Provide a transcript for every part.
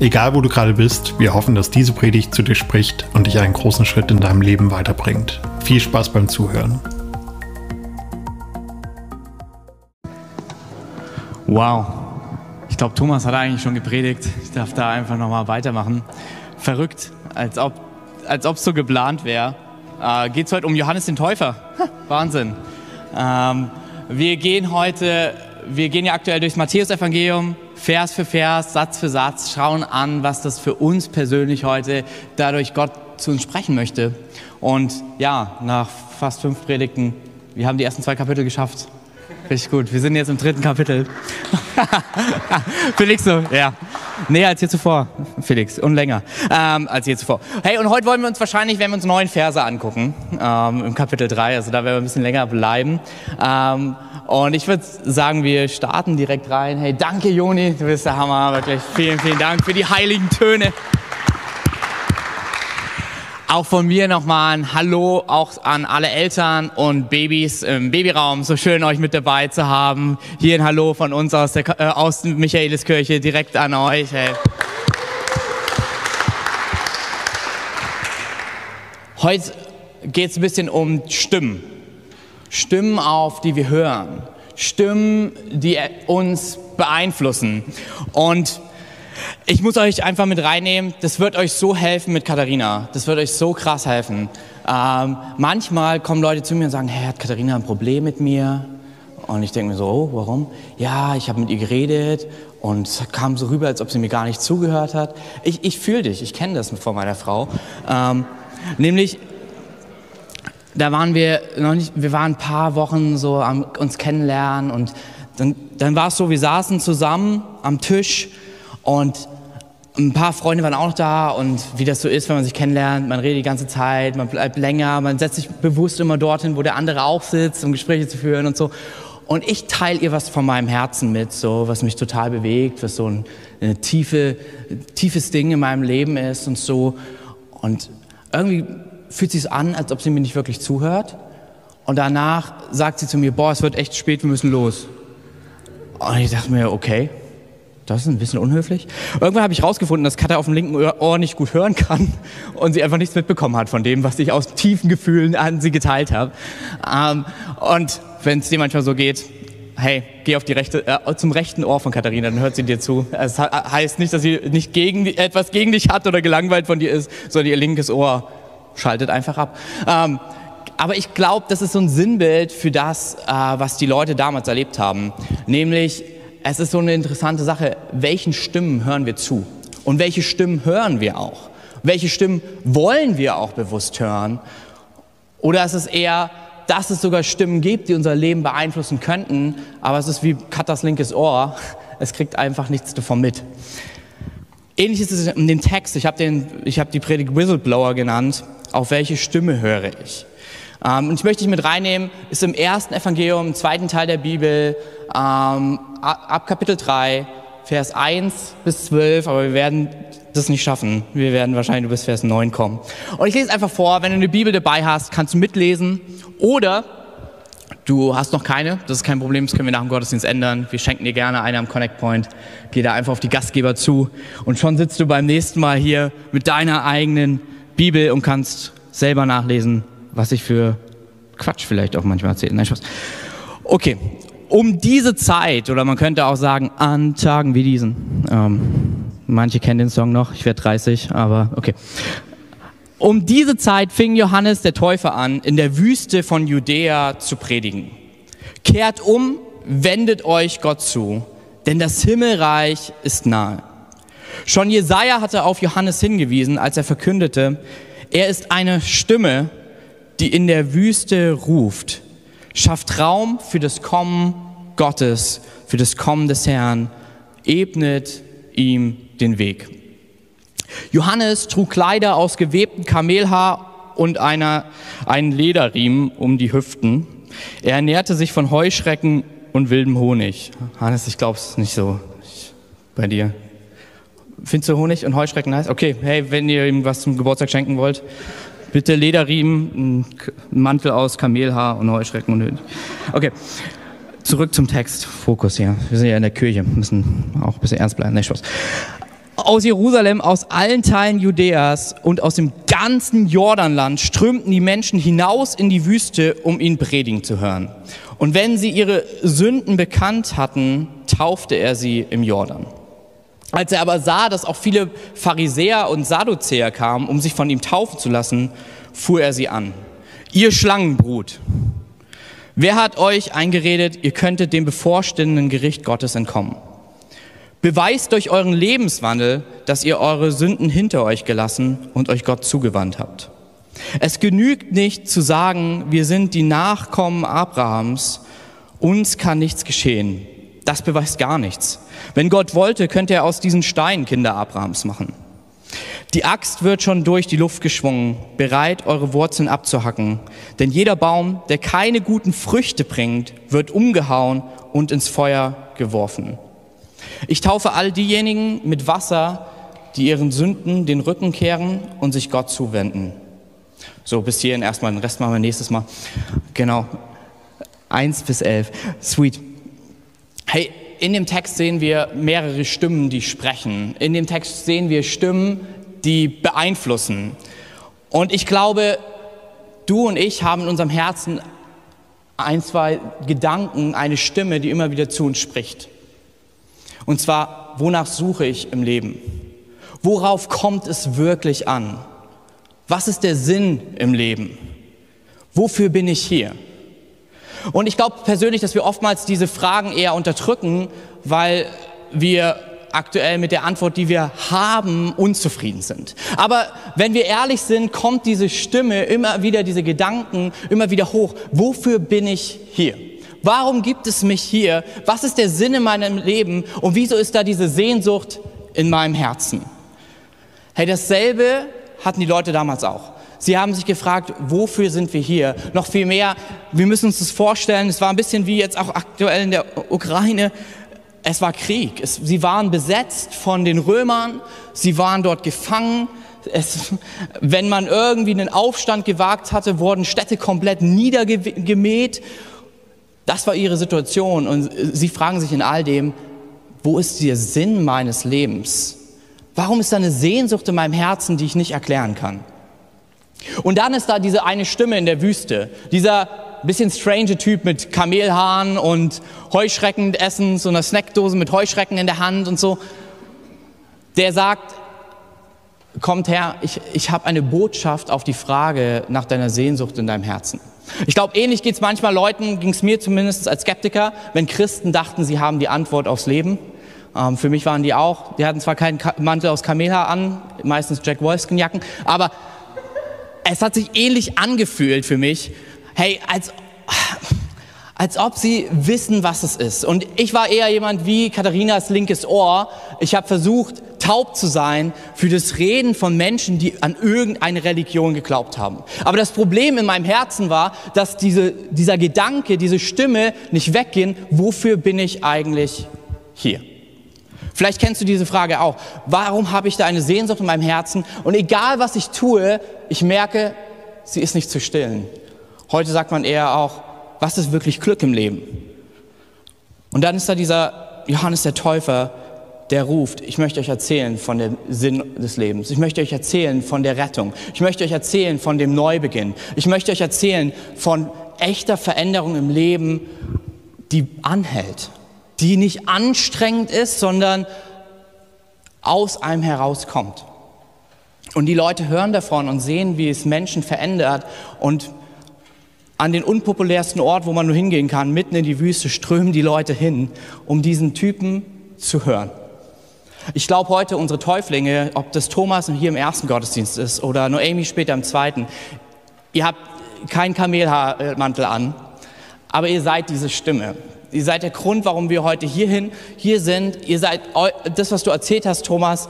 Egal wo du gerade bist, wir hoffen, dass diese Predigt zu dir spricht und dich einen großen Schritt in deinem Leben weiterbringt. Viel Spaß beim Zuhören. Wow. Ich glaube, Thomas hat eigentlich schon gepredigt. Ich darf da einfach nochmal weitermachen. Verrückt, als ob als ob es so geplant wäre. Äh, Geht es heute um Johannes den Täufer? Ha, Wahnsinn. Ähm, wir gehen heute, wir gehen ja aktuell durchs Matthäusevangelium Vers für Vers, Satz für Satz schauen an, was das für uns persönlich heute dadurch Gott zu uns sprechen möchte. Und ja, nach fast fünf Predigten, wir haben die ersten zwei Kapitel geschafft. Richtig gut. Wir sind jetzt im dritten Kapitel. Felix so, ja. Näher als je zuvor, Felix, und länger ähm, als je zuvor. Hey, und heute wollen wir uns wahrscheinlich, wenn wir uns neun Verse angucken, ähm, im Kapitel 3, also da werden wir ein bisschen länger bleiben. Ähm, und ich würde sagen, wir starten direkt rein. Hey, danke Joni, du bist der Hammer, wirklich. Vielen, vielen Dank für die heiligen Töne. Auch von mir nochmal ein Hallo auch an alle Eltern und Babys im Babyraum. So schön, euch mit dabei zu haben. Hier ein Hallo von uns aus der, äh, aus Michaeliskirche direkt an euch. Hey. Heute geht es ein bisschen um Stimmen. Stimmen auf, die wir hören. Stimmen, die uns beeinflussen. Und ich muss euch einfach mit reinnehmen, das wird euch so helfen mit Katharina. Das wird euch so krass helfen. Ähm, manchmal kommen Leute zu mir und sagen, hey, hat Katharina ein Problem mit mir? Und ich denke mir so, oh, warum? Ja, ich habe mit ihr geredet und es kam so rüber, als ob sie mir gar nicht zugehört hat. Ich, ich fühle dich, ich kenne das von meiner Frau. Ähm, nämlich, da waren wir noch nicht, wir waren ein paar Wochen so am uns kennenlernen und dann, dann war es so, wir saßen zusammen am Tisch und ein paar Freunde waren auch noch da und wie das so ist, wenn man sich kennenlernt, man redet die ganze Zeit, man bleibt länger, man setzt sich bewusst immer dorthin, wo der andere auch sitzt, um Gespräche zu führen und so. Und ich teile ihr was von meinem Herzen mit, so was mich total bewegt, was so ein, tiefe, tiefes Ding in meinem Leben ist und so. Und irgendwie fühlt sich an, als ob sie mir nicht wirklich zuhört. Und danach sagt sie zu mir, boah, es wird echt spät, wir müssen los. Und ich dachte mir, okay, das ist ein bisschen unhöflich. Irgendwann habe ich herausgefunden, dass Katja auf dem linken Ohr nicht gut hören kann und sie einfach nichts mitbekommen hat von dem, was ich aus tiefen Gefühlen an sie geteilt habe. Ähm, und wenn es dir manchmal so geht, hey, geh auf die rechte, äh, zum rechten Ohr von Katharina, dann hört sie dir zu. Es heißt nicht, dass sie nicht gegen, etwas gegen dich hat oder gelangweilt von dir ist, sondern ihr linkes Ohr schaltet einfach ab. Ähm, aber ich glaube, das ist so ein Sinnbild für das, äh, was die Leute damals erlebt haben. Nämlich, es ist so eine interessante Sache, welchen Stimmen hören wir zu? Und welche Stimmen hören wir auch? Welche Stimmen wollen wir auch bewusst hören? Oder ist es eher, dass es sogar Stimmen gibt, die unser Leben beeinflussen könnten, aber es ist wie Katas linkes Ohr, es kriegt einfach nichts davon mit. Ähnlich ist es in dem Text, ich habe hab die Predigt Whistleblower genannt, auf welche Stimme höre ich? Ähm, und ich möchte dich mit reinnehmen, ist im ersten Evangelium, im zweiten Teil der Bibel, ähm, ab Kapitel 3, Vers 1 bis 12, aber wir werden das nicht schaffen. Wir werden wahrscheinlich bis Vers 9 kommen. Und ich lese einfach vor, wenn du eine Bibel dabei hast, kannst du mitlesen oder du hast noch keine, das ist kein Problem, das können wir nach dem Gottesdienst ändern. Wir schenken dir gerne eine am Connect Point. Geh da einfach auf die Gastgeber zu und schon sitzt du beim nächsten Mal hier mit deiner eigenen Bibel und kannst selber nachlesen, was ich für Quatsch vielleicht auch manchmal erzähle. Nein, Spaß. Okay, um diese Zeit, oder man könnte auch sagen, an Tagen wie diesen, ähm, manche kennen den Song noch, ich werde 30, aber okay. Um diese Zeit fing Johannes der Täufer an, in der Wüste von Judäa zu predigen. Kehrt um, wendet euch Gott zu, denn das Himmelreich ist nahe. Schon Jesaja hatte auf Johannes hingewiesen, als er verkündete, er ist eine Stimme, die in der Wüste ruft schafft Raum für das Kommen Gottes, für das Kommen des Herrn, ebnet ihm den Weg. Johannes trug Kleider aus gewebtem Kamelhaar und einer, einen Lederriemen um die Hüften. Er ernährte sich von Heuschrecken und wildem Honig. Hannes, ich glaube es nicht so ich, bei dir. Findest du Honig und Heuschrecken nice? Okay, hey, wenn ihr ihm was zum Geburtstag schenken wollt, bitte Lederriemen, ein Mantel aus Kamelhaar und Heuschrecken und Honig. Okay, zurück zum Text. Fokus hier. Wir sind ja in der Kirche, müssen auch ein bisschen ernst bleiben. Nee, Spaß aus Jerusalem, aus allen Teilen Judäas und aus dem ganzen Jordanland strömten die Menschen hinaus in die Wüste, um ihn predigen zu hören. Und wenn sie ihre Sünden bekannt hatten, taufte er sie im Jordan. Als er aber sah, dass auch viele Pharisäer und Sadduzäer kamen, um sich von ihm taufen zu lassen, fuhr er sie an. Ihr Schlangenbrut, wer hat euch eingeredet, ihr könntet dem bevorstehenden Gericht Gottes entkommen? Beweist durch euren Lebenswandel, dass ihr eure Sünden hinter euch gelassen und euch Gott zugewandt habt. Es genügt nicht zu sagen, wir sind die Nachkommen Abrahams, uns kann nichts geschehen. Das beweist gar nichts. Wenn Gott wollte, könnte er aus diesen Steinen Kinder Abrahams machen. Die Axt wird schon durch die Luft geschwungen, bereit, eure Wurzeln abzuhacken. Denn jeder Baum, der keine guten Früchte bringt, wird umgehauen und ins Feuer geworfen. Ich taufe all diejenigen mit Wasser, die ihren Sünden den Rücken kehren und sich Gott zuwenden. So, bis hierhin erstmal, den Rest machen wir nächstes Mal. Genau. Eins bis elf. Sweet. Hey, in dem Text sehen wir mehrere Stimmen, die sprechen. In dem Text sehen wir Stimmen, die beeinflussen. Und ich glaube, du und ich haben in unserem Herzen ein, zwei Gedanken, eine Stimme, die immer wieder zu uns spricht. Und zwar, wonach suche ich im Leben? Worauf kommt es wirklich an? Was ist der Sinn im Leben? Wofür bin ich hier? Und ich glaube persönlich, dass wir oftmals diese Fragen eher unterdrücken, weil wir aktuell mit der Antwort, die wir haben, unzufrieden sind. Aber wenn wir ehrlich sind, kommt diese Stimme immer wieder, diese Gedanken immer wieder hoch. Wofür bin ich hier? Warum gibt es mich hier? Was ist der Sinn in meinem Leben? Und wieso ist da diese Sehnsucht in meinem Herzen? Hey, dasselbe hatten die Leute damals auch. Sie haben sich gefragt, wofür sind wir hier? Noch viel mehr, wir müssen uns das vorstellen, es war ein bisschen wie jetzt auch aktuell in der Ukraine. Es war Krieg. Es, sie waren besetzt von den Römern, sie waren dort gefangen. Es, wenn man irgendwie einen Aufstand gewagt hatte, wurden Städte komplett niedergemäht das war ihre Situation und sie fragen sich in all dem, wo ist der Sinn meines Lebens? Warum ist da eine Sehnsucht in meinem Herzen, die ich nicht erklären kann? Und dann ist da diese eine Stimme in der Wüste, dieser bisschen strange Typ mit Kamelhaaren und Heuschrecken essen, so einer Snackdose mit Heuschrecken in der Hand und so, der sagt, kommt her, ich, ich habe eine Botschaft auf die Frage nach deiner Sehnsucht in deinem Herzen. Ich glaube, ähnlich geht es manchmal Leuten, ging es mir zumindest als Skeptiker, wenn Christen dachten, sie haben die Antwort aufs Leben. Ähm, für mich waren die auch, die hatten zwar keinen Mantel aus Kamelhaar an, meistens Jack Wolfskin-Jacken, aber es hat sich ähnlich angefühlt für mich, hey, als, als ob sie wissen, was es ist. Und ich war eher jemand wie Katharinas linkes Ohr. Ich habe versucht, taub zu sein für das Reden von Menschen, die an irgendeine Religion geglaubt haben. Aber das Problem in meinem Herzen war, dass diese, dieser Gedanke, diese Stimme nicht weggehen, wofür bin ich eigentlich hier? Vielleicht kennst du diese Frage auch. Warum habe ich da eine Sehnsucht in meinem Herzen? Und egal was ich tue, ich merke, sie ist nicht zu stillen. Heute sagt man eher auch, was ist wirklich Glück im Leben? Und dann ist da dieser Johannes der Täufer, der ruft, ich möchte euch erzählen von dem Sinn des Lebens. Ich möchte euch erzählen von der Rettung. Ich möchte euch erzählen von dem Neubeginn. Ich möchte euch erzählen von echter Veränderung im Leben, die anhält, die nicht anstrengend ist, sondern aus einem herauskommt. Und die Leute hören davon und sehen, wie es Menschen verändert und an den unpopulärsten Ort, wo man nur hingehen kann, mitten in die Wüste, strömen die Leute hin, um diesen Typen zu hören. Ich glaube heute unsere Täuflinge, ob das Thomas hier im ersten Gottesdienst ist oder Noemi später im zweiten, ihr habt keinen Kamelhaarmantel an, aber ihr seid diese Stimme. Ihr seid der Grund, warum wir heute hierhin, hier sind. Ihr seid das, was du erzählt hast, Thomas.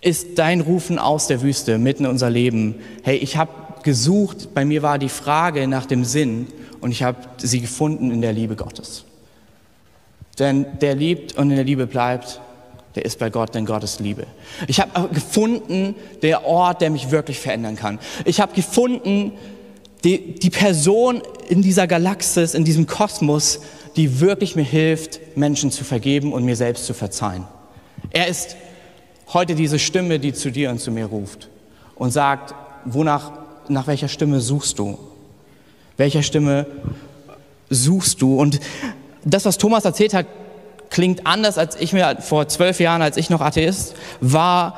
ist dein Rufen aus der Wüste mitten in unser Leben. Hey, ich habe gesucht, bei mir war die Frage nach dem Sinn und ich habe sie gefunden in der Liebe Gottes. Denn der liebt und in der Liebe bleibt, der ist bei Gott, denn Gott ist Liebe. Ich habe gefunden, der Ort, der mich wirklich verändern kann. Ich habe gefunden, die, die Person in dieser Galaxis, in diesem Kosmos, die wirklich mir hilft, Menschen zu vergeben und mir selbst zu verzeihen. Er ist heute diese Stimme, die zu dir und zu mir ruft und sagt, wonach, nach welcher Stimme suchst du? Welcher Stimme suchst du? Und das, was Thomas erzählt hat, klingt anders, als ich mir vor zwölf Jahren, als ich noch Atheist war,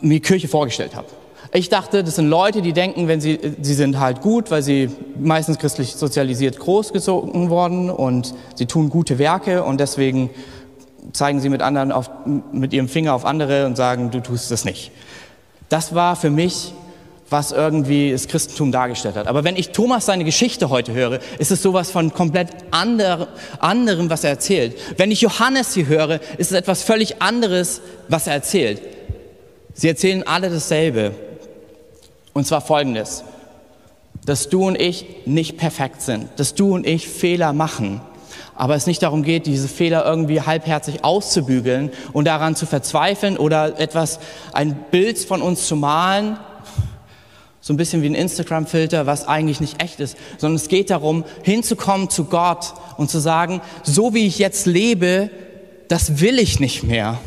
mir Kirche vorgestellt habe. Ich dachte, das sind Leute, die denken, wenn sie, sie sind halt gut, weil sie meistens christlich sozialisiert großgezogen worden und sie tun gute Werke und deswegen zeigen sie mit anderen auf, mit ihrem Finger auf andere und sagen, du tust das nicht. Das war für mich was irgendwie das Christentum dargestellt hat. Aber wenn ich Thomas seine Geschichte heute höre, ist es sowas von komplett ander, anderem, was er erzählt. Wenn ich Johannes hier höre, ist es etwas völlig anderes, was er erzählt. Sie erzählen alle dasselbe. Und zwar folgendes, dass du und ich nicht perfekt sind, dass du und ich Fehler machen, aber es nicht darum geht, diese Fehler irgendwie halbherzig auszubügeln und daran zu verzweifeln oder etwas, ein Bild von uns zu malen, so ein bisschen wie ein Instagram-Filter, was eigentlich nicht echt ist, sondern es geht darum, hinzukommen zu Gott und zu sagen, so wie ich jetzt lebe, das will ich nicht mehr.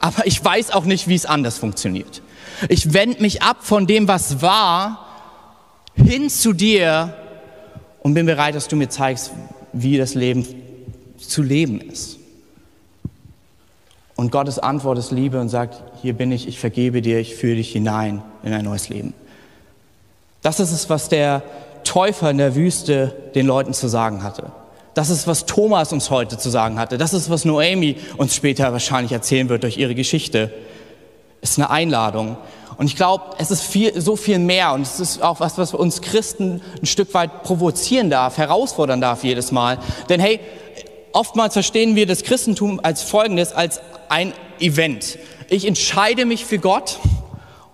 Aber ich weiß auch nicht, wie es anders funktioniert. Ich wende mich ab von dem, was war, hin zu dir und bin bereit, dass du mir zeigst, wie das Leben zu leben ist. Und Gottes Antwort ist Liebe und sagt, hier bin ich, ich vergebe dir, ich führe dich hinein in ein neues Leben. Das ist es, was der Täufer in der Wüste den Leuten zu sagen hatte. Das ist, was Thomas uns heute zu sagen hatte. Das ist, was Noemi uns später wahrscheinlich erzählen wird durch ihre Geschichte. Es ist eine Einladung. Und ich glaube, es ist viel, so viel mehr. Und es ist auch was, was uns Christen ein Stück weit provozieren darf, herausfordern darf jedes Mal. Denn hey, oftmals verstehen wir das Christentum als Folgendes, als ein Event. Ich entscheide mich für Gott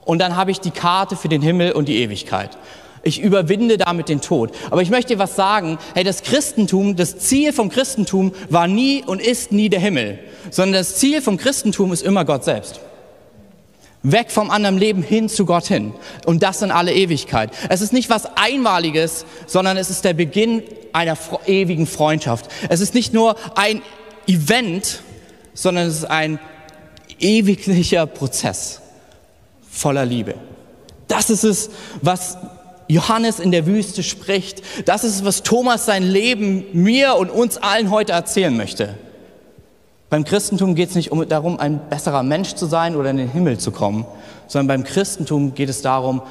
und dann habe ich die Karte für den Himmel und die Ewigkeit. Ich überwinde damit den Tod. Aber ich möchte dir was sagen. Hey, das Christentum, das Ziel vom Christentum war nie und ist nie der Himmel, sondern das Ziel vom Christentum ist immer Gott selbst. Weg vom anderen Leben hin zu Gott hin. Und das in alle Ewigkeit. Es ist nicht was Einmaliges, sondern es ist der Beginn einer ewigen Freundschaft. Es ist nicht nur ein Event, sondern es ist ein ewiglicher Prozess voller Liebe. Das ist es, was Johannes in der Wüste spricht. Das ist es, was Thomas sein Leben mir und uns allen heute erzählen möchte. Beim Christentum geht es nicht darum, ein besserer Mensch zu sein oder in den Himmel zu kommen, sondern beim Christentum geht es darum,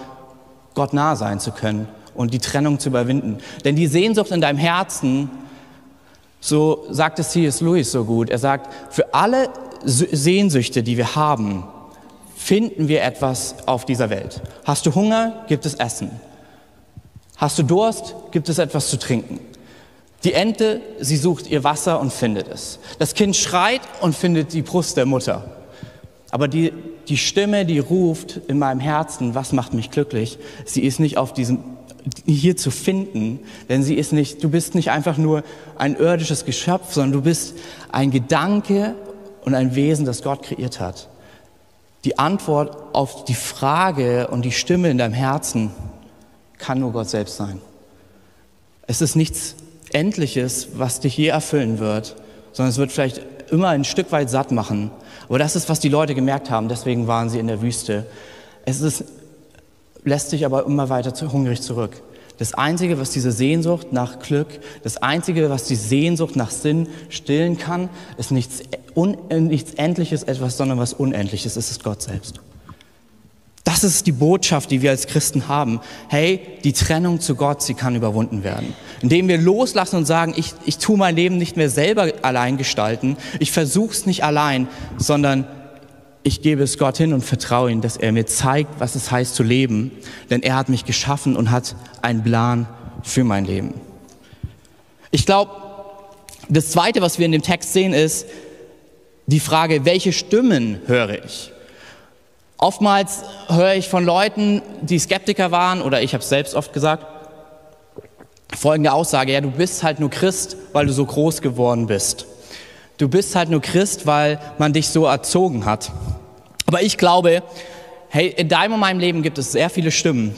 Gott nah sein zu können und die Trennung zu überwinden. Denn die Sehnsucht in deinem Herzen, so sagt es C.S. Lewis so gut, er sagt, für alle Sehnsüchte, die wir haben, finden wir etwas auf dieser Welt. Hast du Hunger, gibt es Essen. Hast du Durst, gibt es etwas zu trinken. Die Ente, sie sucht ihr Wasser und findet es. Das Kind schreit und findet die Brust der Mutter. Aber die, die Stimme, die ruft in meinem Herzen, was macht mich glücklich, sie ist nicht auf diesem, hier zu finden, denn sie ist nicht, du bist nicht einfach nur ein irdisches Geschöpf, sondern du bist ein Gedanke und ein Wesen, das Gott kreiert hat. Die Antwort auf die Frage und die Stimme in deinem Herzen kann nur Gott selbst sein. Es ist nichts Endliches, was dich je erfüllen wird, sondern es wird vielleicht immer ein Stück weit satt machen. Aber das ist, was die Leute gemerkt haben, deswegen waren sie in der Wüste. Es ist, lässt sich aber immer weiter zu, hungrig zurück. Das Einzige, was diese Sehnsucht nach Glück, das Einzige, was die Sehnsucht nach Sinn stillen kann, ist nichts, un, nichts Endliches, etwas, sondern was Unendliches, es ist Gott selbst. Das ist die Botschaft, die wir als Christen haben. Hey, die Trennung zu Gott, sie kann überwunden werden. Indem wir loslassen und sagen, ich, ich tue mein Leben nicht mehr selber allein gestalten, ich versuche es nicht allein, sondern ich gebe es Gott hin und vertraue ihm, dass er mir zeigt, was es heißt zu leben, denn er hat mich geschaffen und hat einen Plan für mein Leben. Ich glaube, das Zweite, was wir in dem Text sehen, ist die Frage, welche Stimmen höre ich? Oftmals höre ich von Leuten, die Skeptiker waren, oder ich habe es selbst oft gesagt, folgende Aussage, ja, du bist halt nur Christ, weil du so groß geworden bist. Du bist halt nur Christ, weil man dich so erzogen hat. Aber ich glaube, hey, in deinem und meinem Leben gibt es sehr viele Stimmen,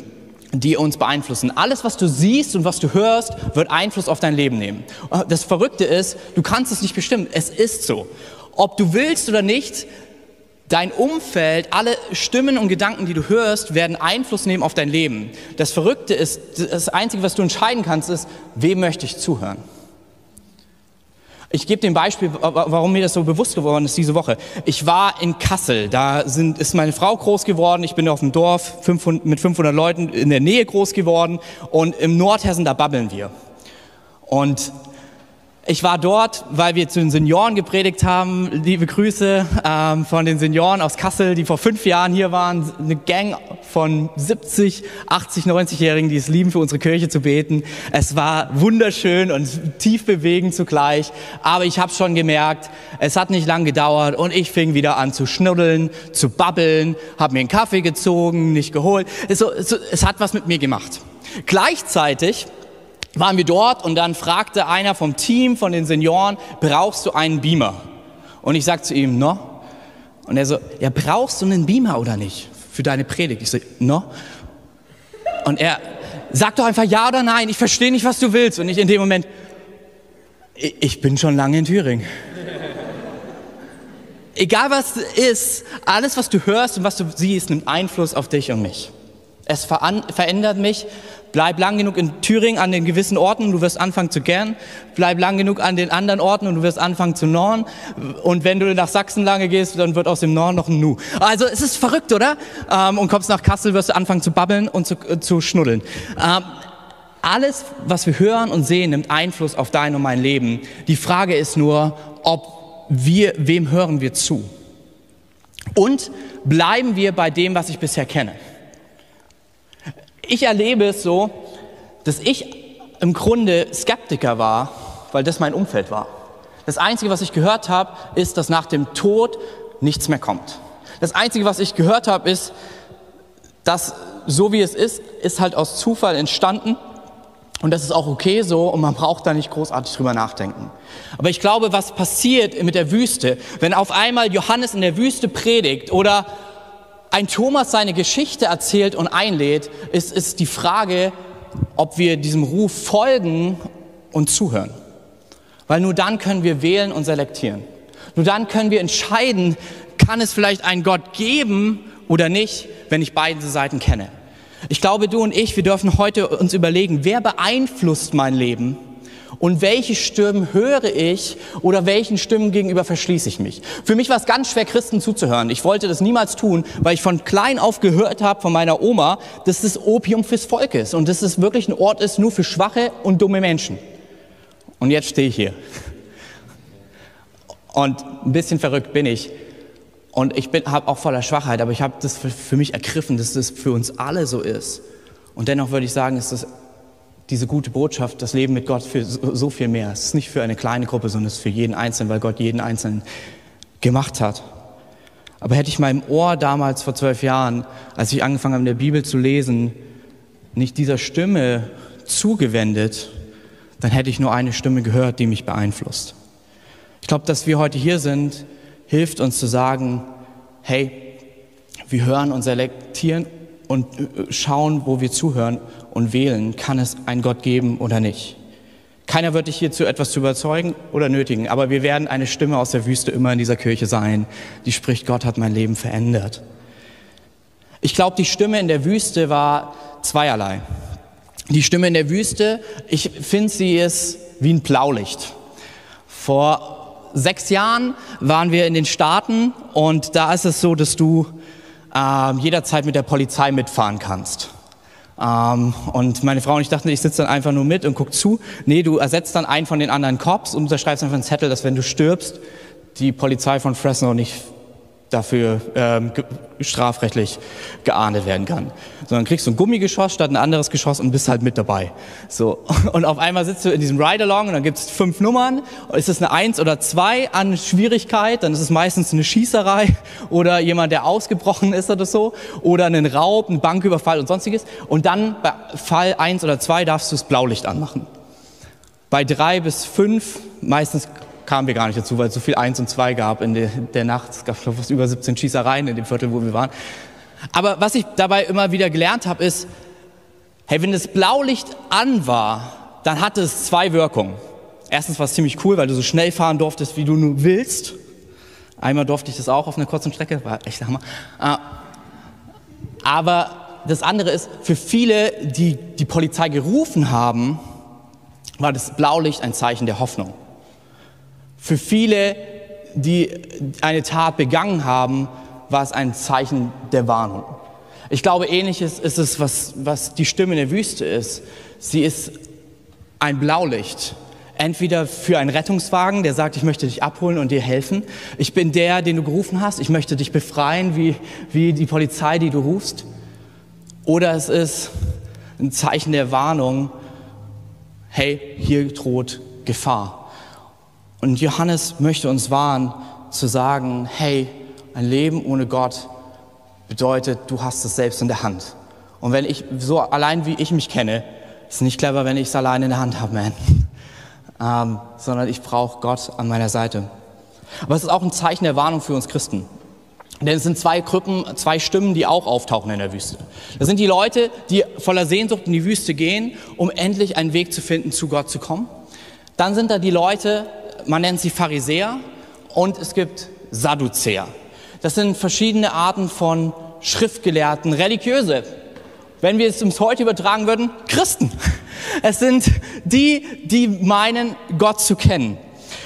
die uns beeinflussen. Alles, was du siehst und was du hörst, wird Einfluss auf dein Leben nehmen. Das Verrückte ist, du kannst es nicht bestimmen. Es ist so. Ob du willst oder nicht, Dein Umfeld, alle Stimmen und Gedanken, die du hörst, werden Einfluss nehmen auf dein Leben. Das Verrückte ist, das Einzige, was du entscheiden kannst, ist, wem möchte ich zuhören? Ich gebe ein Beispiel, warum mir das so bewusst geworden ist diese Woche. Ich war in Kassel, da sind, ist meine Frau groß geworden, ich bin auf dem Dorf 500, mit 500 Leuten in der Nähe groß geworden und im Nordhessen, da babbeln wir. Und ich war dort, weil wir zu den Senioren gepredigt haben. Liebe Grüße ähm, von den Senioren aus Kassel, die vor fünf Jahren hier waren. Eine Gang von 70, 80, 90-Jährigen, die es lieben, für unsere Kirche zu beten. Es war wunderschön und tief bewegend zugleich. Aber ich habe schon gemerkt, es hat nicht lang gedauert und ich fing wieder an zu schnuddeln, zu babbeln, habe mir einen Kaffee gezogen, nicht geholt. Es, so, es hat was mit mir gemacht. Gleichzeitig waren wir dort und dann fragte einer vom Team, von den Senioren, brauchst du einen Beamer? Und ich sagte zu ihm, no. Und er so, ja, brauchst du einen Beamer oder nicht für deine Predigt? Ich so, no. Und er sagt doch einfach ja oder nein, ich verstehe nicht, was du willst. Und ich in dem Moment, ich bin schon lange in Thüringen. Egal was ist, alles, was du hörst und was du siehst, nimmt Einfluss auf dich und mich. Es verändert mich, Bleib lang genug in Thüringen an den gewissen Orten, du wirst anfangen zu gern. Bleib lang genug an den anderen Orten und du wirst anfangen zu norn. Und wenn du nach Sachsen lange gehst, dann wird aus dem Norden noch ein Nu. Also es ist verrückt, oder? Ähm, und kommst nach Kassel, wirst du anfangen zu babbeln und zu, äh, zu schnuddeln. Ähm, alles, was wir hören und sehen, nimmt Einfluss auf dein und mein Leben. Die Frage ist nur, ob wir, wem hören wir zu? Und bleiben wir bei dem, was ich bisher kenne? Ich erlebe es so, dass ich im Grunde Skeptiker war, weil das mein Umfeld war. Das Einzige, was ich gehört habe, ist, dass nach dem Tod nichts mehr kommt. Das Einzige, was ich gehört habe, ist, dass so wie es ist, ist halt aus Zufall entstanden und das ist auch okay so und man braucht da nicht großartig drüber nachdenken. Aber ich glaube, was passiert mit der Wüste, wenn auf einmal Johannes in der Wüste predigt oder ein Thomas seine Geschichte erzählt und einlädt, ist, ist die Frage, ob wir diesem Ruf folgen und zuhören. Weil nur dann können wir wählen und selektieren. Nur dann können wir entscheiden, kann es vielleicht einen Gott geben oder nicht, wenn ich beide Seiten kenne. Ich glaube, du und ich, wir dürfen heute uns überlegen, wer beeinflusst mein Leben und welche Stimmen höre ich oder welchen Stimmen gegenüber verschließe ich mich. Für mich war es ganz schwer, Christen zuzuhören. Ich wollte das niemals tun, weil ich von klein auf gehört habe von meiner Oma, dass das Opium fürs Volk ist und dass es wirklich ein Ort ist nur für schwache und dumme Menschen. Und jetzt stehe ich hier. Und ein bisschen verrückt bin ich. Und ich habe auch voller Schwachheit, aber ich habe das für, für mich ergriffen, dass das für uns alle so ist. Und dennoch würde ich sagen, ist das diese gute Botschaft, das Leben mit Gott für so viel mehr. Es ist nicht für eine kleine Gruppe, sondern es ist für jeden Einzelnen, weil Gott jeden Einzelnen gemacht hat. Aber hätte ich meinem Ohr damals vor zwölf Jahren, als ich angefangen habe, in der Bibel zu lesen, nicht dieser Stimme zugewendet, dann hätte ich nur eine Stimme gehört, die mich beeinflusst. Ich glaube, dass wir heute hier sind, hilft uns zu sagen, hey, wir hören und selektieren und äh, schauen, wo wir zuhören und wählen, kann es einen Gott geben oder nicht. Keiner wird dich hierzu etwas zu überzeugen oder nötigen, aber wir werden eine Stimme aus der Wüste immer in dieser Kirche sein, die spricht, Gott hat mein Leben verändert. Ich glaube, die Stimme in der Wüste war zweierlei. Die Stimme in der Wüste, ich finde, sie ist wie ein Blaulicht. Vor sechs Jahren waren wir in den Staaten und da ist es so, dass du äh, jederzeit mit der Polizei mitfahren kannst. Ähm, und meine Frau und ich dachten, ich sitze dann einfach nur mit und guck zu. Nee, du ersetzt dann einen von den anderen Cops und unterschreibst einfach einen Zettel, dass wenn du stirbst, die Polizei von Fresno nicht dafür ähm, ge strafrechtlich geahndet werden kann. Sondern kriegst du ein Gummigeschoss statt ein anderes Geschoss und bist halt mit dabei. So. Und auf einmal sitzt du in diesem Ride-Along und dann gibt es fünf Nummern. Ist es eine Eins oder zwei an Schwierigkeit, dann ist es meistens eine Schießerei oder jemand, der ausgebrochen ist oder so. Oder einen Raub, ein Banküberfall und sonstiges. Und dann bei Fall eins oder zwei darfst du das Blaulicht anmachen. Bei drei bis fünf, meistens kamen wir gar nicht dazu, weil es so viel Eins und Zwei gab in der, der Nacht. Es gab fast über 17 Schießereien in dem Viertel, wo wir waren. Aber was ich dabei immer wieder gelernt habe, ist, hey, wenn das Blaulicht an war, dann hatte es zwei Wirkungen. Erstens war es ziemlich cool, weil du so schnell fahren durftest, wie du nur willst. Einmal durfte ich das auch auf einer kurzen Strecke, war echt Hammer. Ah. Aber das andere ist, für viele, die die Polizei gerufen haben, war das Blaulicht ein Zeichen der Hoffnung. Für viele, die eine Tat begangen haben, war es ein Zeichen der Warnung. Ich glaube, ähnliches ist es, was, was die Stimme in der Wüste ist. Sie ist ein Blaulicht. Entweder für einen Rettungswagen, der sagt, ich möchte dich abholen und dir helfen. Ich bin der, den du gerufen hast. Ich möchte dich befreien, wie, wie die Polizei, die du rufst. Oder es ist ein Zeichen der Warnung. Hey, hier droht Gefahr. Und Johannes möchte uns warnen, zu sagen, hey, ein Leben ohne Gott bedeutet, du hast es selbst in der Hand. Und wenn ich, so allein wie ich mich kenne, ist nicht clever, wenn ich es allein in der Hand habe, man. Ähm, sondern ich brauche Gott an meiner Seite. Aber es ist auch ein Zeichen der Warnung für uns Christen. Denn es sind zwei Gruppen, zwei Stimmen, die auch auftauchen in der Wüste. Das sind die Leute, die voller Sehnsucht in die Wüste gehen, um endlich einen Weg zu finden, zu Gott zu kommen. Dann sind da die Leute, man nennt sie Pharisäer und es gibt Sadduzäer. Das sind verschiedene Arten von Schriftgelehrten, religiöse. Wenn wir es ums heute übertragen würden, Christen. Es sind die, die meinen, Gott zu kennen.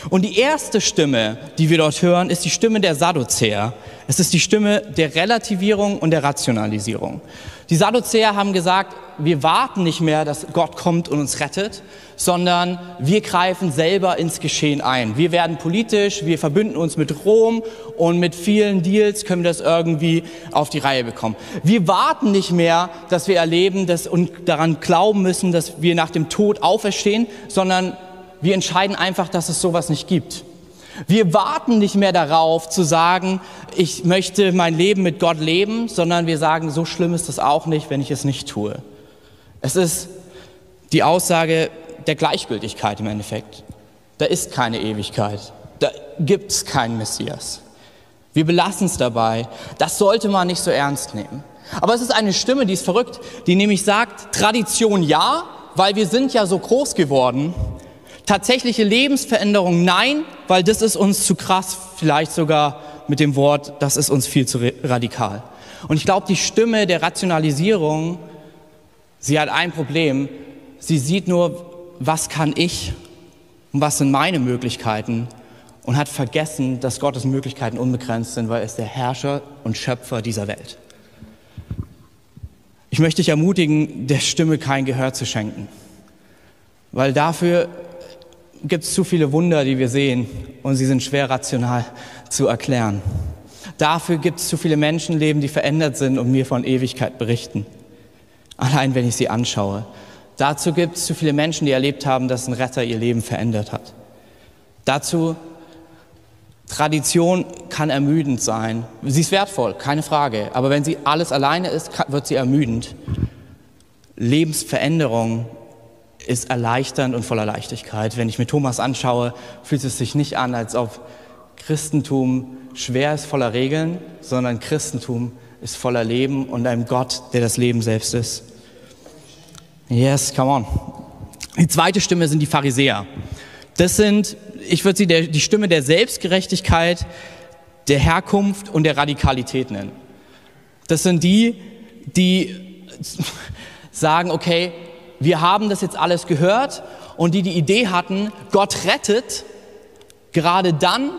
Und die erste Stimme, die wir dort hören, ist die Stimme der Sadduzäer. Es ist die Stimme der Relativierung und der Rationalisierung. Die Sadduzäer haben gesagt, wir warten nicht mehr, dass Gott kommt und uns rettet, sondern wir greifen selber ins Geschehen ein. Wir werden politisch, wir verbünden uns mit Rom und mit vielen Deals können wir das irgendwie auf die Reihe bekommen. Wir warten nicht mehr, dass wir erleben dass, und daran glauben müssen, dass wir nach dem Tod auferstehen, sondern wir entscheiden einfach, dass es sowas nicht gibt. Wir warten nicht mehr darauf zu sagen, ich möchte mein Leben mit Gott leben, sondern wir sagen, so schlimm ist es auch nicht, wenn ich es nicht tue. Es ist die Aussage der Gleichgültigkeit im Endeffekt. Da ist keine Ewigkeit. Da gibt es keinen Messias. Wir belassen es dabei. Das sollte man nicht so ernst nehmen. Aber es ist eine Stimme, die ist verrückt, die nämlich sagt, Tradition ja, weil wir sind ja so groß geworden, Tatsächliche Lebensveränderung nein, weil das ist uns zu krass, vielleicht sogar mit dem Wort, das ist uns viel zu radikal. Und ich glaube, die Stimme der Rationalisierung, sie hat ein Problem. Sie sieht nur, was kann ich und was sind meine Möglichkeiten und hat vergessen, dass Gottes Möglichkeiten unbegrenzt sind, weil er ist der Herrscher und Schöpfer dieser Welt. Ich möchte dich ermutigen, der Stimme kein Gehör zu schenken, weil dafür gibt es zu viele Wunder, die wir sehen und sie sind schwer rational zu erklären. Dafür gibt es zu viele Menschenleben, die verändert sind und mir von Ewigkeit berichten. Allein wenn ich sie anschaue. Dazu gibt es zu viele Menschen, die erlebt haben, dass ein Retter ihr Leben verändert hat. Dazu Tradition kann ermüdend sein. Sie ist wertvoll, keine Frage. Aber wenn sie alles alleine ist, wird sie ermüdend. Lebensveränderung ist erleichternd und voller Leichtigkeit. Wenn ich mir Thomas anschaue, fühlt es sich nicht an, als ob Christentum schwer ist voller Regeln, sondern Christentum ist voller Leben und einem Gott, der das Leben selbst ist. Yes, come on. Die zweite Stimme sind die Pharisäer. Das sind, ich würde sie der, die Stimme der Selbstgerechtigkeit, der Herkunft und der Radikalität nennen. Das sind die, die sagen, okay, wir haben das jetzt alles gehört und die die Idee hatten, Gott rettet gerade dann,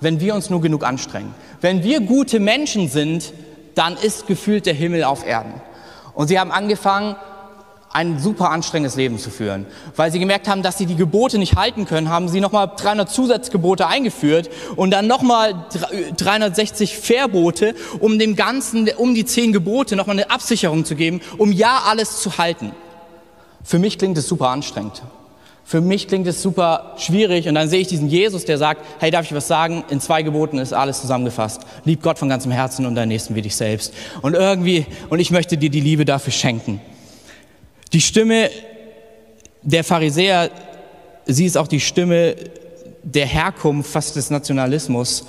wenn wir uns nur genug anstrengen. Wenn wir gute Menschen sind, dann ist gefühlt der Himmel auf Erden. Und sie haben angefangen, ein super anstrengendes Leben zu führen. Weil sie gemerkt haben, dass sie die Gebote nicht halten können, haben sie nochmal 300 Zusatzgebote eingeführt und dann nochmal 360 Verbote, um dem Ganzen, um die zehn Gebote nochmal eine Absicherung zu geben, um ja alles zu halten. Für mich klingt es super anstrengend. Für mich klingt es super schwierig und dann sehe ich diesen Jesus, der sagt, hey, darf ich was sagen? In zwei Geboten ist alles zusammengefasst. Lieb Gott von ganzem Herzen und deinen Nächsten wie dich selbst. Und irgendwie, und ich möchte dir die Liebe dafür schenken. Die Stimme der Pharisäer, sie ist auch die Stimme der Herkunft fast des Nationalismus,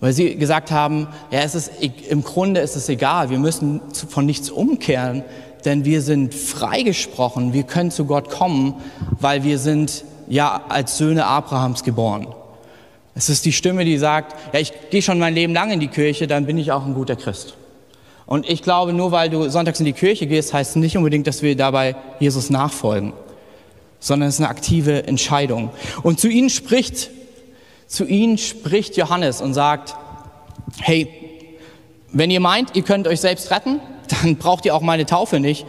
weil sie gesagt haben, ja, es ist, im Grunde ist es egal, wir müssen von nichts umkehren, denn wir sind freigesprochen, wir können zu Gott kommen, weil wir sind ja als Söhne Abrahams geboren. Es ist die Stimme, die sagt, ja, ich gehe schon mein Leben lang in die Kirche, dann bin ich auch ein guter Christ. Und ich glaube, nur weil du sonntags in die Kirche gehst, heißt nicht unbedingt, dass wir dabei Jesus nachfolgen, sondern es ist eine aktive Entscheidung. Und zu ihnen spricht, zu ihnen spricht Johannes und sagt, hey, wenn ihr meint, ihr könnt euch selbst retten, dann braucht ihr auch meine Taufe nicht.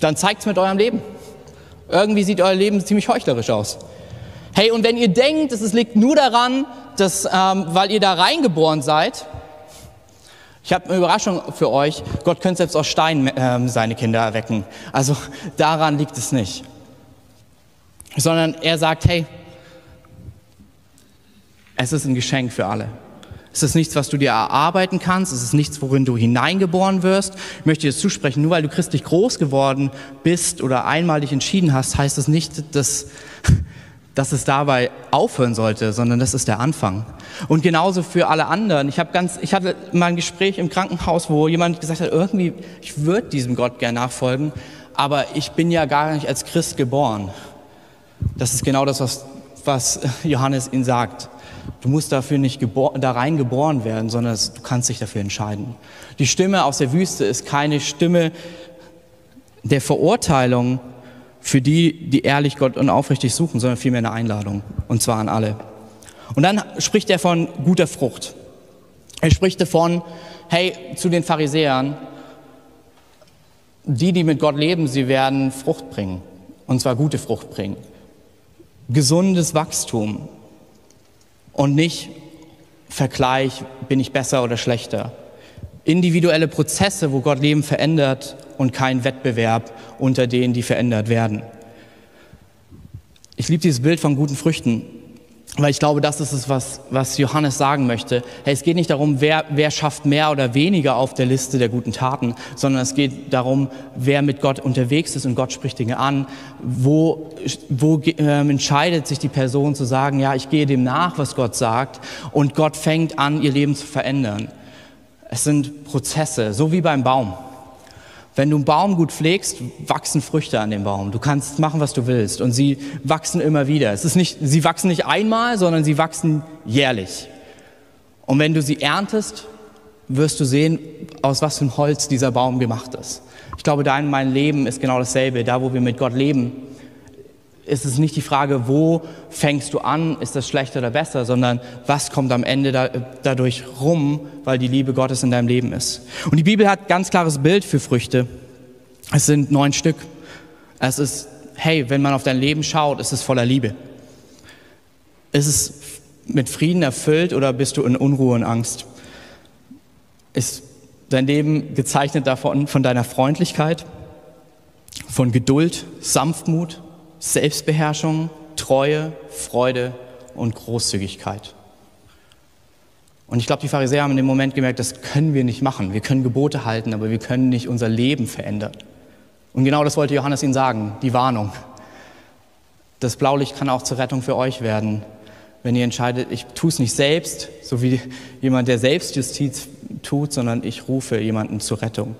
Dann zeigt es mit eurem Leben. Irgendwie sieht euer Leben ziemlich heuchlerisch aus. Hey, und wenn ihr denkt, es liegt nur daran, dass, ähm, weil ihr da reingeboren seid, ich habe eine Überraschung für euch, Gott könnte selbst aus Stein ähm, seine Kinder erwecken. Also daran liegt es nicht. Sondern er sagt, hey, es ist ein Geschenk für alle. Es ist nichts, was du dir erarbeiten kannst. Es ist nichts, worin du hineingeboren wirst. Ich möchte dir zusprechen, nur weil du christlich groß geworden bist oder einmal dich entschieden hast, heißt das nicht, dass, dass es dabei aufhören sollte, sondern das ist der Anfang. Und genauso für alle anderen. Ich, ganz, ich hatte mal ein Gespräch im Krankenhaus, wo jemand gesagt hat, irgendwie, ich würde diesem Gott gern nachfolgen, aber ich bin ja gar nicht als Christ geboren. Das ist genau das, was, was Johannes ihn sagt. Du musst dafür nicht da rein geboren werden, sondern du kannst dich dafür entscheiden. Die Stimme aus der Wüste ist keine Stimme der Verurteilung für die, die ehrlich Gott und aufrichtig suchen, sondern vielmehr eine Einladung. Und zwar an alle. Und dann spricht er von guter Frucht. Er spricht davon, hey, zu den Pharisäern, die, die mit Gott leben, sie werden Frucht bringen. Und zwar gute Frucht bringen. Gesundes Wachstum, und nicht Vergleich, bin ich besser oder schlechter. Individuelle Prozesse, wo Gott Leben verändert und kein Wettbewerb unter denen, die verändert werden. Ich liebe dieses Bild von guten Früchten. Weil ich glaube, das ist es, was, was Johannes sagen möchte. Hey, es geht nicht darum, wer, wer schafft mehr oder weniger auf der Liste der guten Taten, sondern es geht darum, wer mit Gott unterwegs ist und Gott spricht Dinge an. Wo, wo ähm, entscheidet sich die Person zu sagen, ja, ich gehe dem nach, was Gott sagt und Gott fängt an, ihr Leben zu verändern. Es sind Prozesse, so wie beim Baum. Wenn du einen Baum gut pflegst, wachsen Früchte an dem Baum. Du kannst machen, was du willst. Und sie wachsen immer wieder. Es ist nicht, sie wachsen nicht einmal, sondern sie wachsen jährlich. Und wenn du sie erntest, wirst du sehen, aus was für ein Holz dieser Baum gemacht ist. Ich glaube, dein mein Leben ist genau dasselbe. Da, wo wir mit Gott leben, ist es nicht die Frage, wo fängst du an, ist das schlechter oder besser, sondern was kommt am Ende da, dadurch rum, weil die Liebe Gottes in deinem Leben ist. Und die Bibel hat ganz klares Bild für Früchte. Es sind neun Stück. Es ist, hey, wenn man auf dein Leben schaut, ist es voller Liebe. Ist es mit Frieden erfüllt oder bist du in Unruhe und Angst? Ist dein Leben gezeichnet davon von deiner Freundlichkeit, von Geduld, Sanftmut, Selbstbeherrschung, Treue, Freude und Großzügigkeit. Und ich glaube, die Pharisäer haben in dem Moment gemerkt, das können wir nicht machen. Wir können Gebote halten, aber wir können nicht unser Leben verändern. Und genau das wollte Johannes ihnen sagen, die Warnung. Das Blaulicht kann auch zur Rettung für euch werden, wenn ihr entscheidet, ich tue es nicht selbst, so wie jemand, der Selbstjustiz tut, sondern ich rufe jemanden zur Rettung.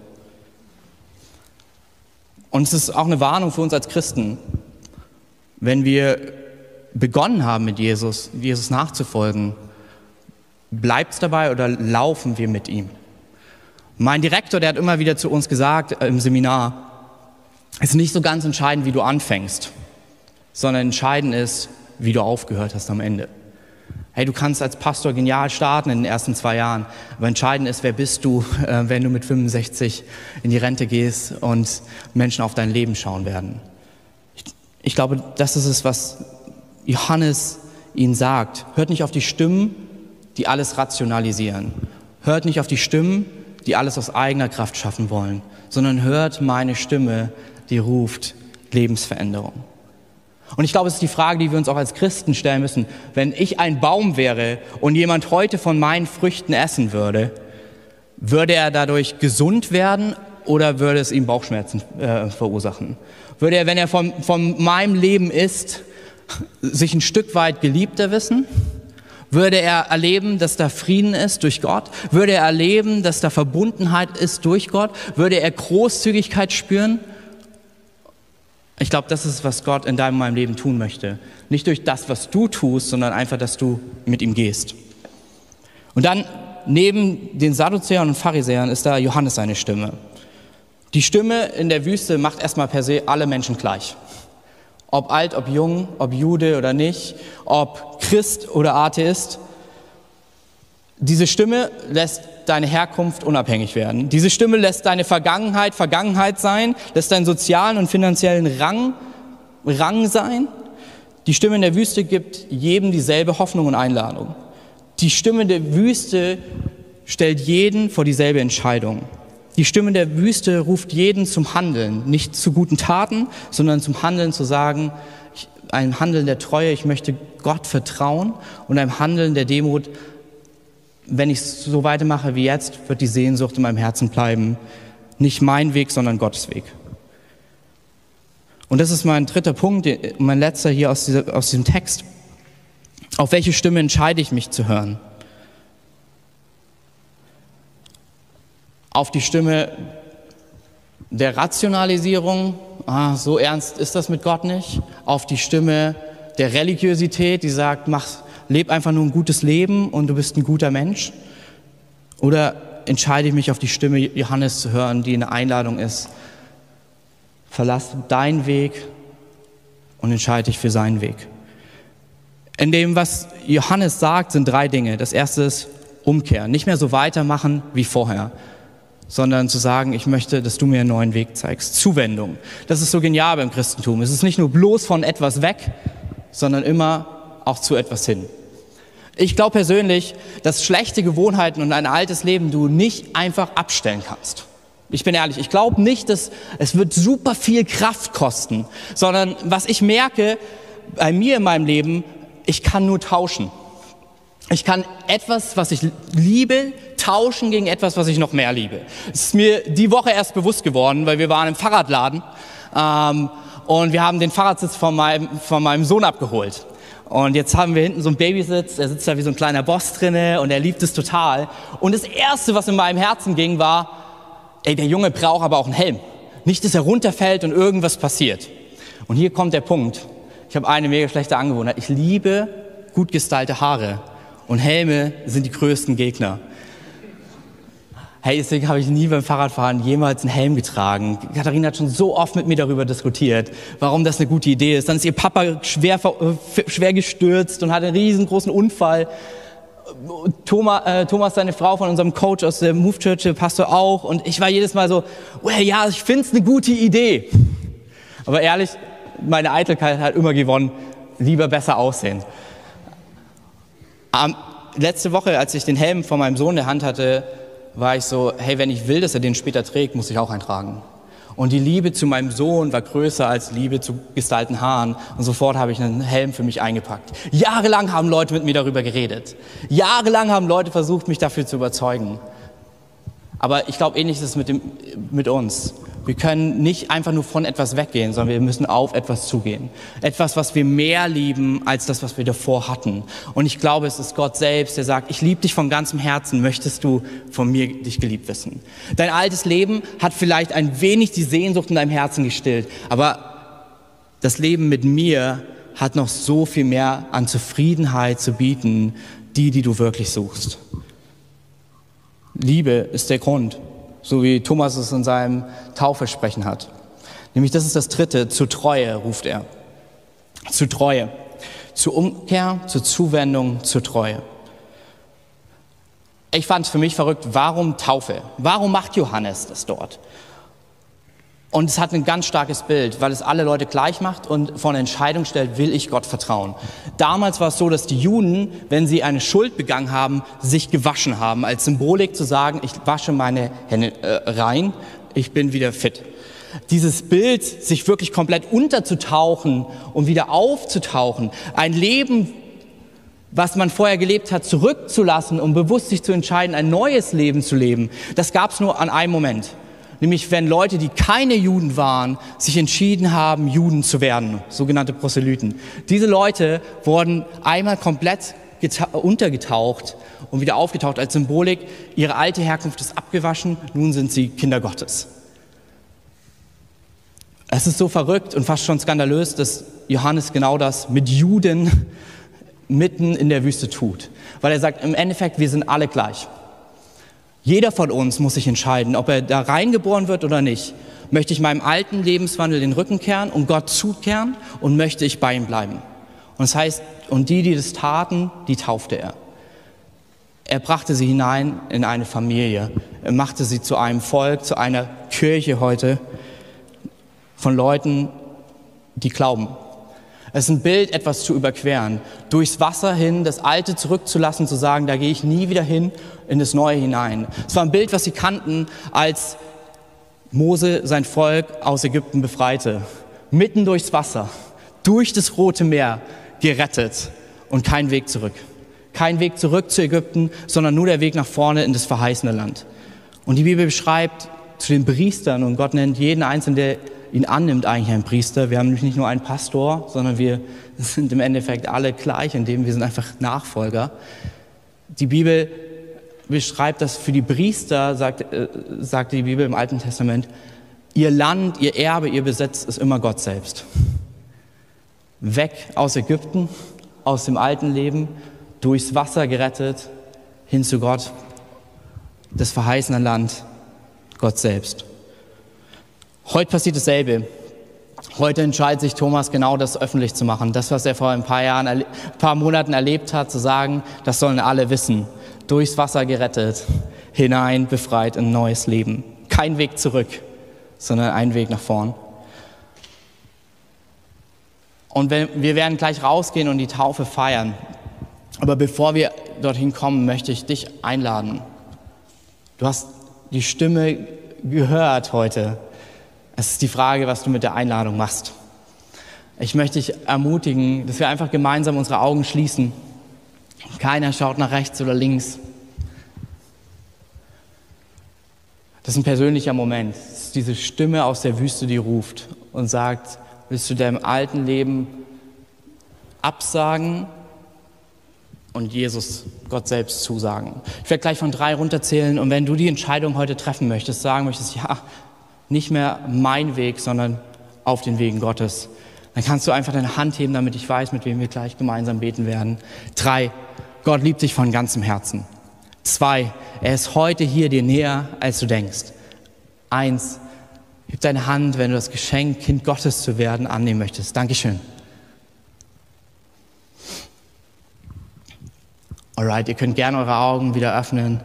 Und es ist auch eine Warnung für uns als Christen. Wenn wir begonnen haben, mit Jesus, Jesus nachzufolgen, bleibt es dabei oder laufen wir mit ihm? Mein Direktor, der hat immer wieder zu uns gesagt äh, im Seminar, es ist nicht so ganz entscheidend, wie du anfängst, sondern entscheidend ist, wie du aufgehört hast am Ende. Hey, du kannst als Pastor genial starten in den ersten zwei Jahren, aber entscheidend ist, wer bist du, äh, wenn du mit 65 in die Rente gehst und Menschen auf dein Leben schauen werden. Ich, glaube, das ist es, was Johannes ihnen sagt. Hört nicht auf die Stimmen, die alles rationalisieren. Hört nicht auf die Stimmen, die alles aus eigener Kraft schaffen wollen, sondern hört meine Stimme, die ruft Lebensveränderung. Und ich glaube, es ist die Frage, die wir uns auch als Christen stellen müssen. Wenn ich ein Baum wäre und jemand heute von meinen Früchten essen würde, würde er dadurch gesund werden oder würde es ihm Bauchschmerzen äh, verursachen? Würde er, wenn er von, von meinem Leben isst, sich ein Stück weit geliebter wissen? Würde er erleben, dass da Frieden ist durch Gott? Würde er erleben, dass da Verbundenheit ist durch Gott? Würde er Großzügigkeit spüren? Ich glaube, das ist, was Gott in deinem meinem Leben tun möchte. Nicht durch das, was du tust, sondern einfach, dass du mit ihm gehst. Und dann neben den Sadduzäern und Pharisäern ist da Johannes seine Stimme. Die Stimme in der Wüste macht erstmal per se alle Menschen gleich. Ob alt, ob jung, ob Jude oder nicht, ob Christ oder Atheist. Diese Stimme lässt deine Herkunft unabhängig werden. Diese Stimme lässt deine Vergangenheit Vergangenheit sein, lässt deinen sozialen und finanziellen Rang Rang sein. Die Stimme in der Wüste gibt jedem dieselbe Hoffnung und Einladung. Die Stimme der Wüste stellt jeden vor dieselbe Entscheidung. Die Stimme der Wüste ruft jeden zum Handeln, nicht zu guten Taten, sondern zum Handeln zu sagen, ein Handeln der Treue, ich möchte Gott vertrauen und ein Handeln der Demut, wenn ich so weitermache wie jetzt, wird die Sehnsucht in meinem Herzen bleiben. Nicht mein Weg, sondern Gottes Weg. Und das ist mein dritter Punkt, mein letzter hier aus, dieser, aus diesem Text. Auf welche Stimme entscheide ich mich zu hören? Auf die Stimme der Rationalisierung, ah, so ernst ist das mit Gott nicht. Auf die Stimme der Religiosität, die sagt, mach, lebe einfach nur ein gutes Leben und du bist ein guter Mensch? Oder entscheide ich mich auf die Stimme Johannes zu hören, die eine Einladung ist? Verlass deinen Weg und entscheide dich für seinen Weg. In dem, was Johannes sagt, sind drei Dinge. Das erste ist Umkehr. Nicht mehr so weitermachen wie vorher, sondern zu sagen, ich möchte, dass du mir einen neuen Weg zeigst. Zuwendung. Das ist so genial beim Christentum. Es ist nicht nur bloß von etwas weg, sondern immer auch zu etwas hin. Ich glaube persönlich, dass schlechte Gewohnheiten und ein altes Leben du nicht einfach abstellen kannst. Ich bin ehrlich, ich glaube nicht, dass es wird super viel Kraft kosten, sondern was ich merke bei mir in meinem Leben, ich kann nur tauschen. Ich kann etwas, was ich liebe, tauschen gegen etwas, was ich noch mehr liebe. Es ist mir die Woche erst bewusst geworden, weil wir waren im Fahrradladen ähm, und wir haben den Fahrradsitz von meinem, von meinem Sohn abgeholt. Und jetzt haben wir hinten so einen Babysitz, er sitzt da wie so ein kleiner Boss drinne und er liebt es total. Und das Erste, was in meinem Herzen ging, war, ey, der Junge braucht aber auch einen Helm. Nicht, dass er runterfällt und irgendwas passiert. Und hier kommt der Punkt. Ich habe eine mega schlechte Angewohnheit. Ich liebe gut gestylte Haare. Und Helme sind die größten Gegner. Hey, deswegen habe ich nie beim Fahrradfahren jemals einen Helm getragen. Katharina hat schon so oft mit mir darüber diskutiert, warum das eine gute Idee ist. Dann ist ihr Papa schwer, schwer gestürzt und hat einen riesengroßen Unfall. Thomas, äh, Thomas, seine Frau von unserem Coach aus der Move Church, Pastor auch. Und ich war jedes Mal so, well, ja, ich finde es eine gute Idee. Aber ehrlich, meine Eitelkeit hat immer gewonnen. Lieber besser aussehen. Ähm, letzte Woche, als ich den Helm von meinem Sohn in der Hand hatte, war ich so, hey, wenn ich will, dass er den später trägt, muss ich auch eintragen. Und die Liebe zu meinem Sohn war größer als Liebe zu gestylten Haaren. Und sofort habe ich einen Helm für mich eingepackt. Jahrelang haben Leute mit mir darüber geredet. Jahrelang haben Leute versucht, mich dafür zu überzeugen. Aber ich glaube, ähnlich ist es mit, dem, mit uns. Wir können nicht einfach nur von etwas weggehen, sondern wir müssen auf etwas zugehen. Etwas, was wir mehr lieben als das, was wir davor hatten. Und ich glaube, es ist Gott selbst, der sagt, ich liebe dich von ganzem Herzen, möchtest du von mir dich geliebt wissen. Dein altes Leben hat vielleicht ein wenig die Sehnsucht in deinem Herzen gestillt, aber das Leben mit mir hat noch so viel mehr an Zufriedenheit zu bieten, die, die du wirklich suchst. Liebe ist der Grund, so wie Thomas es in seinem Taufversprechen hat. Nämlich das ist das dritte, zu Treue ruft er. Zu Treue. zur Umkehr, zur Zuwendung, zur Treue. Ich fand es für mich verrückt, warum Taufe? Warum macht Johannes das dort? Und es hat ein ganz starkes Bild, weil es alle Leute gleich macht und vor eine Entscheidung stellt, will ich Gott vertrauen. Damals war es so, dass die Juden, wenn sie eine Schuld begangen haben, sich gewaschen haben, als Symbolik zu sagen, ich wasche meine Hände äh, rein, ich bin wieder fit. Dieses Bild, sich wirklich komplett unterzutauchen und wieder aufzutauchen, ein Leben, was man vorher gelebt hat, zurückzulassen, um bewusst sich zu entscheiden, ein neues Leben zu leben, das gab es nur an einem Moment nämlich wenn Leute, die keine Juden waren, sich entschieden haben, Juden zu werden, sogenannte Proselyten. Diese Leute wurden einmal komplett untergetaucht und wieder aufgetaucht als Symbolik. Ihre alte Herkunft ist abgewaschen, nun sind sie Kinder Gottes. Es ist so verrückt und fast schon skandalös, dass Johannes genau das mit Juden mitten in der Wüste tut. Weil er sagt, im Endeffekt, wir sind alle gleich. Jeder von uns muss sich entscheiden, ob er da reingeboren wird oder nicht. Möchte ich meinem alten Lebenswandel den Rücken kehren und Gott zukehren und möchte ich bei ihm bleiben? Und das heißt, und die, die das taten, die taufte er. Er brachte sie hinein in eine Familie. Er machte sie zu einem Volk, zu einer Kirche heute von Leuten, die glauben. Es ist ein Bild, etwas zu überqueren, durchs Wasser hin, das Alte zurückzulassen, zu sagen, da gehe ich nie wieder hin in das Neue hinein. Es war ein Bild, was sie kannten, als Mose sein Volk aus Ägypten befreite. Mitten durchs Wasser, durch das Rote Meer gerettet und kein Weg zurück. Kein Weg zurück zu Ägypten, sondern nur der Weg nach vorne in das verheißene Land. Und die Bibel beschreibt zu den Priestern, und Gott nennt jeden Einzelnen, der ihn annimmt, eigentlich ein Priester. Wir haben nämlich nicht nur einen Pastor, sondern wir sind im Endeffekt alle gleich, indem wir sind einfach Nachfolger. Die Bibel beschreibt das für die Priester, sagt, äh, sagt die Bibel im Alten Testament, ihr Land, ihr Erbe, ihr Besitz ist immer Gott selbst. Weg aus Ägypten, aus dem alten Leben, durchs Wasser gerettet, hin zu Gott, das verheißene Land, Gott selbst. Heute passiert dasselbe. Heute entscheidet sich Thomas genau das öffentlich zu machen. Das, was er vor ein paar Jahren, ein paar Monaten erlebt hat, zu sagen, das sollen alle wissen. Durchs Wasser gerettet, hinein befreit in ein neues Leben. Kein Weg zurück, sondern ein Weg nach vorn. Und wir werden gleich rausgehen und die Taufe feiern. Aber bevor wir dorthin kommen, möchte ich dich einladen. Du hast die Stimme gehört heute es ist die Frage, was du mit der Einladung machst. Ich möchte dich ermutigen, dass wir einfach gemeinsam unsere Augen schließen. Keiner schaut nach rechts oder links. Das ist ein persönlicher Moment. Das ist diese Stimme aus der Wüste, die ruft und sagt, willst du deinem alten Leben absagen und Jesus, Gott selbst zusagen? Ich werde gleich von drei runterzählen und wenn du die Entscheidung heute treffen möchtest, sagen möchtest, ja, nicht mehr mein Weg, sondern auf den Wegen Gottes. Dann kannst du einfach deine Hand heben, damit ich weiß, mit wem wir gleich gemeinsam beten werden. Drei, Gott liebt dich von ganzem Herzen. Zwei, er ist heute hier dir näher, als du denkst. Eins, heb deine Hand, wenn du das Geschenk, Kind Gottes zu werden, annehmen möchtest. Dankeschön. Alright, ihr könnt gerne eure Augen wieder öffnen.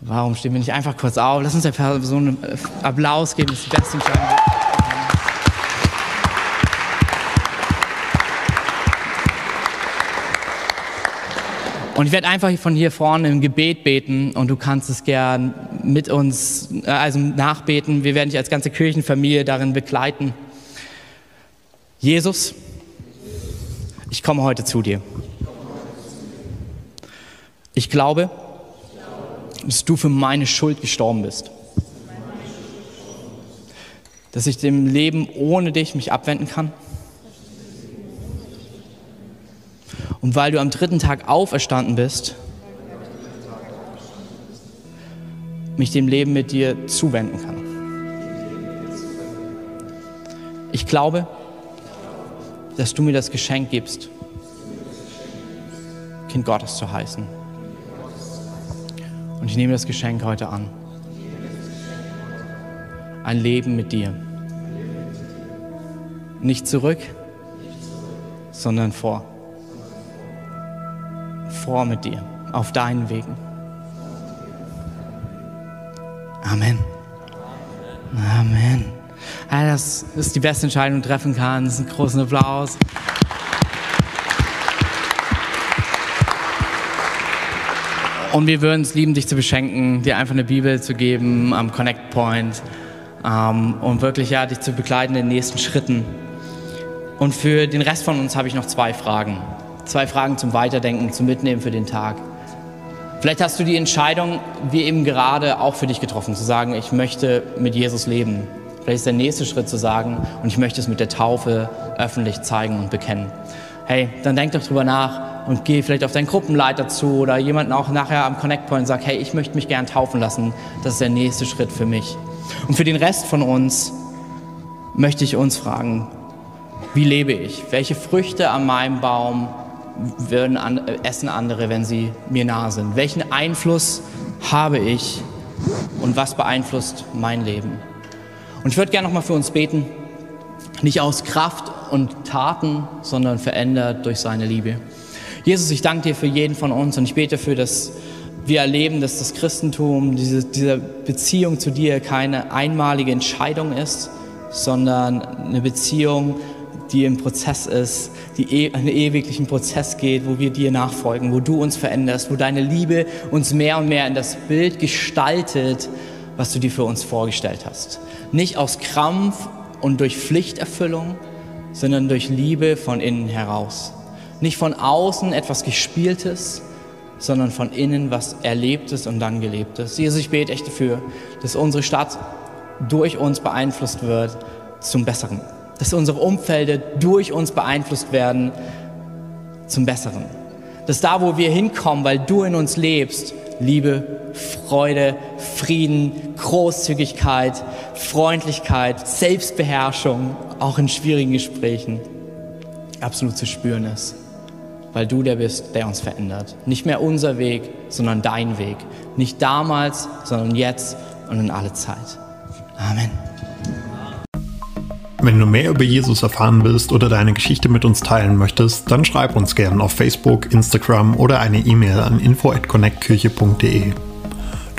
Warum stehen wir nicht einfach kurz auf? Lass uns der Person einen äh, Applaus geben. Das ist die beste Entscheidung. Und ich werde einfach von hier vorne im Gebet beten und du kannst es gern mit uns, äh, also nachbeten. Wir werden dich als ganze Kirchenfamilie darin begleiten. Jesus, ich komme heute zu dir. Ich glaube, dass du für meine Schuld gestorben bist. Dass ich dem Leben ohne dich mich abwenden kann. Und weil du am dritten Tag auferstanden bist, mich dem Leben mit dir zuwenden kann. Ich glaube, dass du mir das Geschenk gibst, Kind Gottes zu heißen. Und ich nehme das Geschenk heute an. Ein Leben mit dir. Nicht zurück, sondern vor. vor mit dir auf deinen Wegen. Amen. Amen. Ja, das ist die beste Entscheidung, die du treffen kannst. Einen großen Applaus. Und wir würden es lieben, dich zu beschenken, dir einfach eine Bibel zu geben am Connect Point ähm, und wirklich ja, dich zu begleiten in den nächsten Schritten. Und für den Rest von uns habe ich noch zwei Fragen. Zwei Fragen zum Weiterdenken, zum Mitnehmen für den Tag. Vielleicht hast du die Entscheidung, wie eben gerade, auch für dich getroffen, zu sagen, ich möchte mit Jesus leben. Vielleicht ist der nächste Schritt zu sagen, und ich möchte es mit der Taufe öffentlich zeigen und bekennen. Hey, dann denk doch drüber nach und geh vielleicht auf deinen Gruppenleiter zu oder jemanden auch nachher am Connect Point und sag, hey, ich möchte mich gern taufen lassen. Das ist der nächste Schritt für mich. Und für den Rest von uns möchte ich uns fragen, wie lebe ich? Welche Früchte an meinem Baum würden an, essen andere, wenn sie mir nahe sind? Welchen Einfluss habe ich und was beeinflusst mein Leben? Und ich würde gerne nochmal für uns beten, nicht aus Kraft und Taten, sondern verändert durch seine Liebe. Jesus, ich danke dir für jeden von uns und ich bete dafür, dass wir erleben, dass das Christentum, diese, diese Beziehung zu dir keine einmalige Entscheidung ist, sondern eine Beziehung, die im Prozess ist, die e einen ewiglichen Prozess geht, wo wir dir nachfolgen, wo du uns veränderst, wo deine Liebe uns mehr und mehr in das Bild gestaltet, was du dir für uns vorgestellt hast. Nicht aus Krampf und durch Pflichterfüllung, sondern durch Liebe von innen heraus. Nicht von außen etwas Gespieltes, sondern von innen was Erlebtes und dann Gelebtes. Jesus, ich bete echt dafür, dass unsere Stadt durch uns beeinflusst wird zum Besseren. Dass unsere Umfelder durch uns beeinflusst werden zum Besseren. Dass da, wo wir hinkommen, weil du in uns lebst, Liebe, Freude, Frieden, Großzügigkeit, Freundlichkeit, Selbstbeherrschung, auch in schwierigen Gesprächen, absolut zu spüren ist weil du der bist, der uns verändert. Nicht mehr unser Weg, sondern dein Weg. Nicht damals, sondern jetzt und in alle Zeit. Amen. Wenn du mehr über Jesus erfahren willst oder deine Geschichte mit uns teilen möchtest, dann schreib uns gerne auf Facebook, Instagram oder eine E-Mail an info@connectkirche.de.